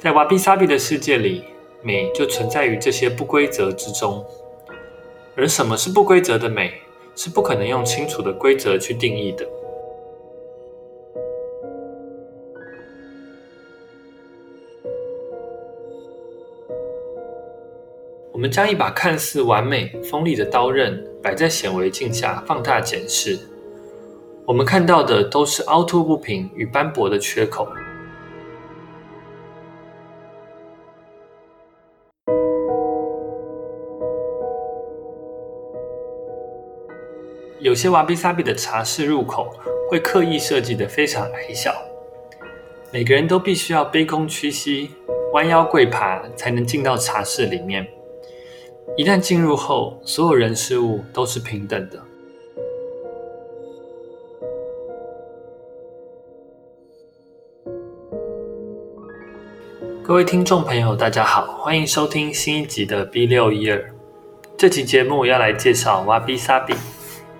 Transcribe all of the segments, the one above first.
在瓦比萨比的世界里，美就存在于这些不规则之中。而什么是不规则的美，是不可能用清楚的规则去定义的。我们将一把看似完美、锋利的刀刃摆在显微镜下放大检视，我们看到的都是凹凸不平与斑驳的缺口。有些瓦比萨比的茶室入口会刻意设计得非常矮小，每个人都必须要卑躬屈膝、弯腰跪爬才能进到茶室里面。一旦进入后，所有人事物都是平等的。各位听众朋友，大家好，欢迎收听新一集的 B 六一二。这期节目要来介绍瓦比萨比。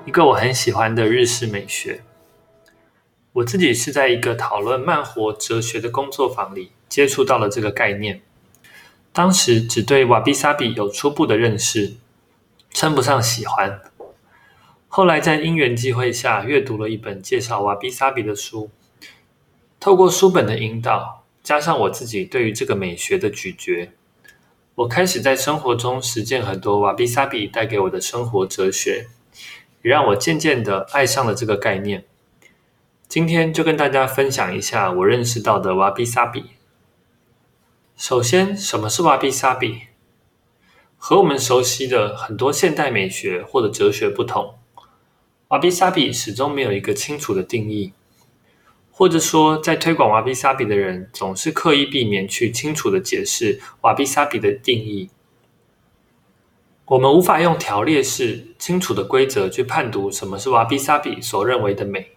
一个我很喜欢的日式美学。我自己是在一个讨论慢活哲学的工作坊里接触到了这个概念，当时只对瓦比萨比有初步的认识，称不上喜欢。后来在因缘机会下阅读了一本介绍瓦比萨比的书，透过书本的引导，加上我自己对于这个美学的咀嚼，我开始在生活中实践很多瓦比萨比带给我的生活哲学。也让我渐渐的爱上了这个概念。今天就跟大家分享一下我认识到的瓦比萨比。首先，什么是瓦比萨比？和我们熟悉的很多现代美学或者哲学不同，瓦比萨比始终没有一个清楚的定义，或者说，在推广瓦比萨比的人总是刻意避免去清楚的解释瓦比萨比的定义。我们无法用条列式清楚的规则去判读什么是瓦比萨比所认为的美，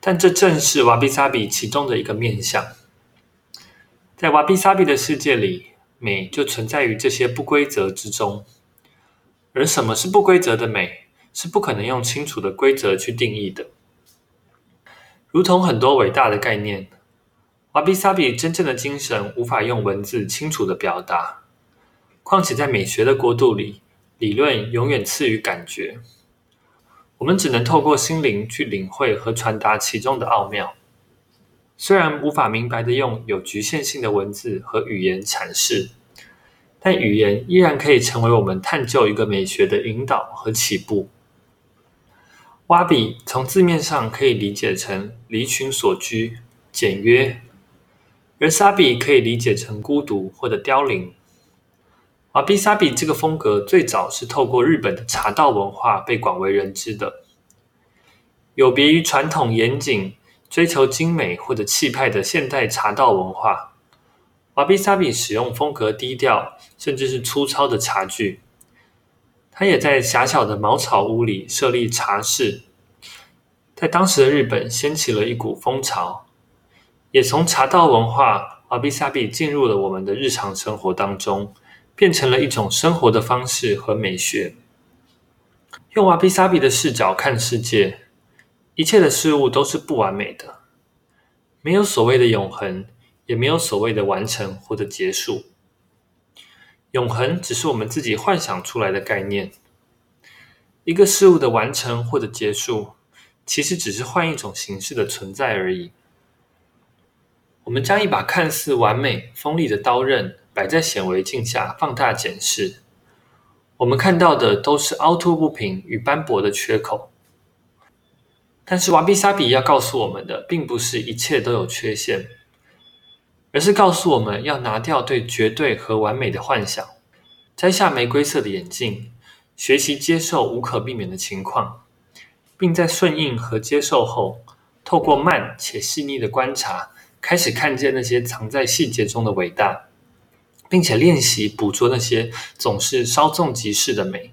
但这正是瓦比萨比其中的一个面向。在瓦比萨比的世界里，美就存在于这些不规则之中。而什么是不规则的美，是不可能用清楚的规则去定义的。如同很多伟大的概念，瓦比萨比真正的精神无法用文字清楚的表达。况且，在美学的国度里，理论永远次于感觉。我们只能透过心灵去领会和传达其中的奥妙。虽然无法明白的用有局限性的文字和语言阐释，但语言依然可以成为我们探究一个美学的引导和起步。瓦比从字面上可以理解成离群所居、简约，而萨比可以理解成孤独或者凋零。瓦比萨比这个风格最早是透过日本的茶道文化被广为人知的，有别于传统严谨、追求精美或者气派的现代茶道文化。瓦比萨比使用风格低调甚至是粗糙的茶具，他也在狭小的茅草屋里设立茶室，在当时的日本掀起了一股风潮，也从茶道文化，瓦比萨比进入了我们的日常生活当中。变成了一种生活的方式和美学。用瓦比萨比的视角看世界，一切的事物都是不完美的，没有所谓的永恒，也没有所谓的完成或者结束。永恒只是我们自己幻想出来的概念。一个事物的完成或者结束，其实只是换一种形式的存在而已。我们将一把看似完美、锋利的刀刃。摆在显微镜下放大检视，我们看到的都是凹凸不平与斑驳的缺口。但是瓦比萨比要告诉我们的，并不是一切都有缺陷，而是告诉我们要拿掉对绝对和完美的幻想，摘下玫瑰色的眼镜，学习接受无可避免的情况，并在顺应和接受后，透过慢且细腻的观察，开始看见那些藏在细节中的伟大。并且练习捕捉那些总是稍纵即逝的美。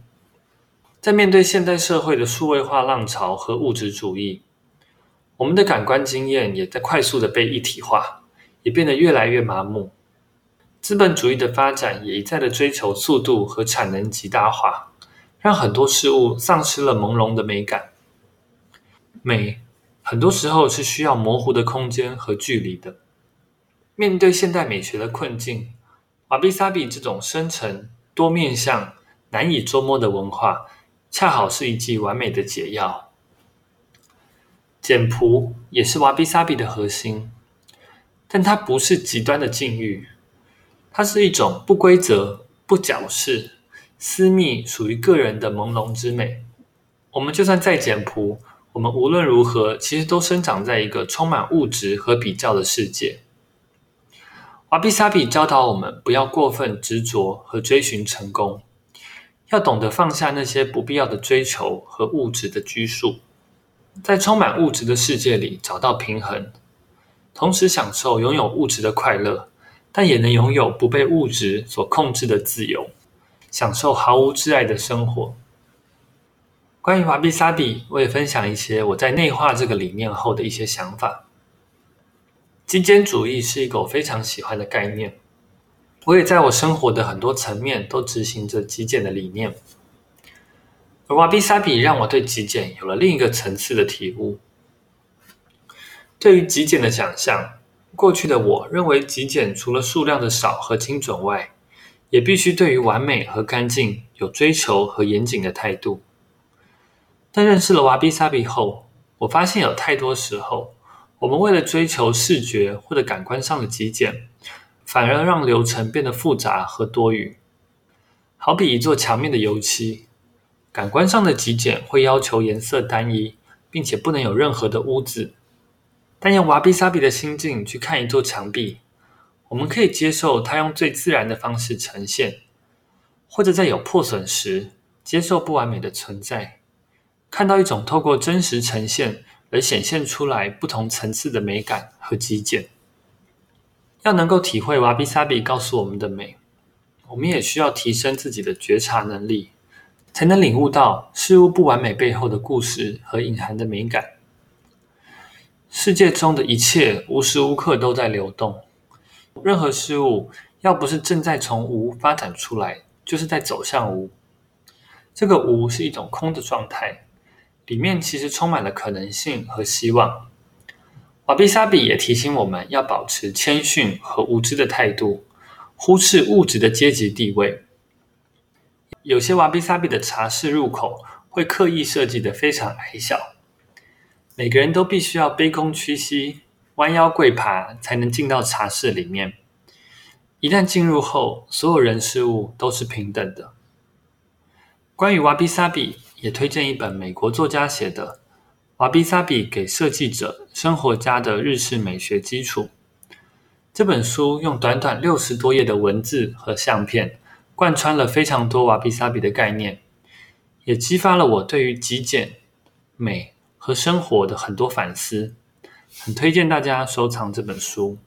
在面对现代社会的数位化浪潮和物质主义，我们的感官经验也在快速的被一体化，也变得越来越麻木。资本主义的发展也一再的追求速度和产能极大化，让很多事物丧失了朦胧的美感。美很多时候是需要模糊的空间和距离的。面对现代美学的困境，瓦比萨比这种深沉、多面向、难以捉摸的文化，恰好是一剂完美的解药。简朴也是瓦比萨比的核心，但它不是极端的禁欲，它是一种不规则、不矫饰、私密、属于个人的朦胧之美。我们就算再简朴，我们无论如何，其实都生长在一个充满物质和比较的世界。瓦比萨比教导我们不要过分执着和追寻成功，要懂得放下那些不必要的追求和物质的拘束，在充满物质的世界里找到平衡，同时享受拥有物质的快乐，但也能拥有不被物质所控制的自由，享受毫无挚爱的生活。关于瓦比萨比，我也分享一些我在内化这个理念后的一些想法。极简主义是一个我非常喜欢的概念，我也在我生活的很多层面都执行着极简的理念。而瓦比萨比让我对极简有了另一个层次的体悟。对于极简的想象，过去的我认为极简除了数量的少和精准外，也必须对于完美和干净有追求和严谨的态度。但认识了瓦比萨比后，我发现有太多时候，我们为了追求视觉或者感官上的极简，反而让流程变得复杂和多余。好比一座墙面的油漆，感官上的极简会要求颜色单一，并且不能有任何的污渍。但用瓦比萨比的心境去看一座墙壁，我们可以接受它用最自然的方式呈现，或者在有破损时，接受不完美的存在，看到一种透过真实呈现。而显现出来不同层次的美感和极简。要能够体会瓦比萨比告诉我们的美，我们也需要提升自己的觉察能力，才能领悟到事物不完美背后的故事和隐含的美感。世界中的一切无时无刻都在流动，任何事物要不是正在从无发展出来，就是在走向无。这个无是一种空的状态。里面其实充满了可能性和希望。瓦比萨比也提醒我们要保持谦逊和无知的态度，忽视物质的阶级地位。有些瓦比萨比的茶室入口会刻意设计得非常矮小，每个人都必须要卑躬屈膝、弯腰跪爬才能进到茶室里面。一旦进入后，所有人事物都是平等的。关于瓦比萨比。也推荐一本美国作家写的《瓦比萨比给设计者、生活家的日式美学基础》。这本书用短短六十多页的文字和相片，贯穿了非常多瓦比萨比的概念，也激发了我对于极简、美和生活的很多反思。很推荐大家收藏这本书。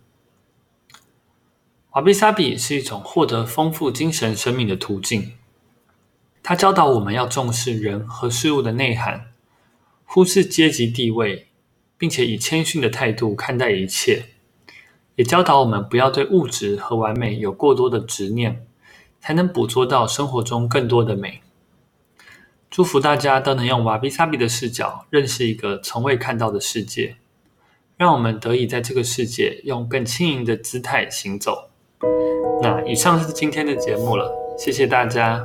瓦比萨比是一种获得丰富精神生命的途径。他教导我们要重视人和事物的内涵，忽视阶级地位，并且以谦逊的态度看待一切。也教导我们不要对物质和完美有过多的执念，才能捕捉到生活中更多的美。祝福大家都能用瓦比萨比的视角认识一个从未看到的世界，让我们得以在这个世界用更轻盈的姿态行走。那以上是今天的节目了，谢谢大家。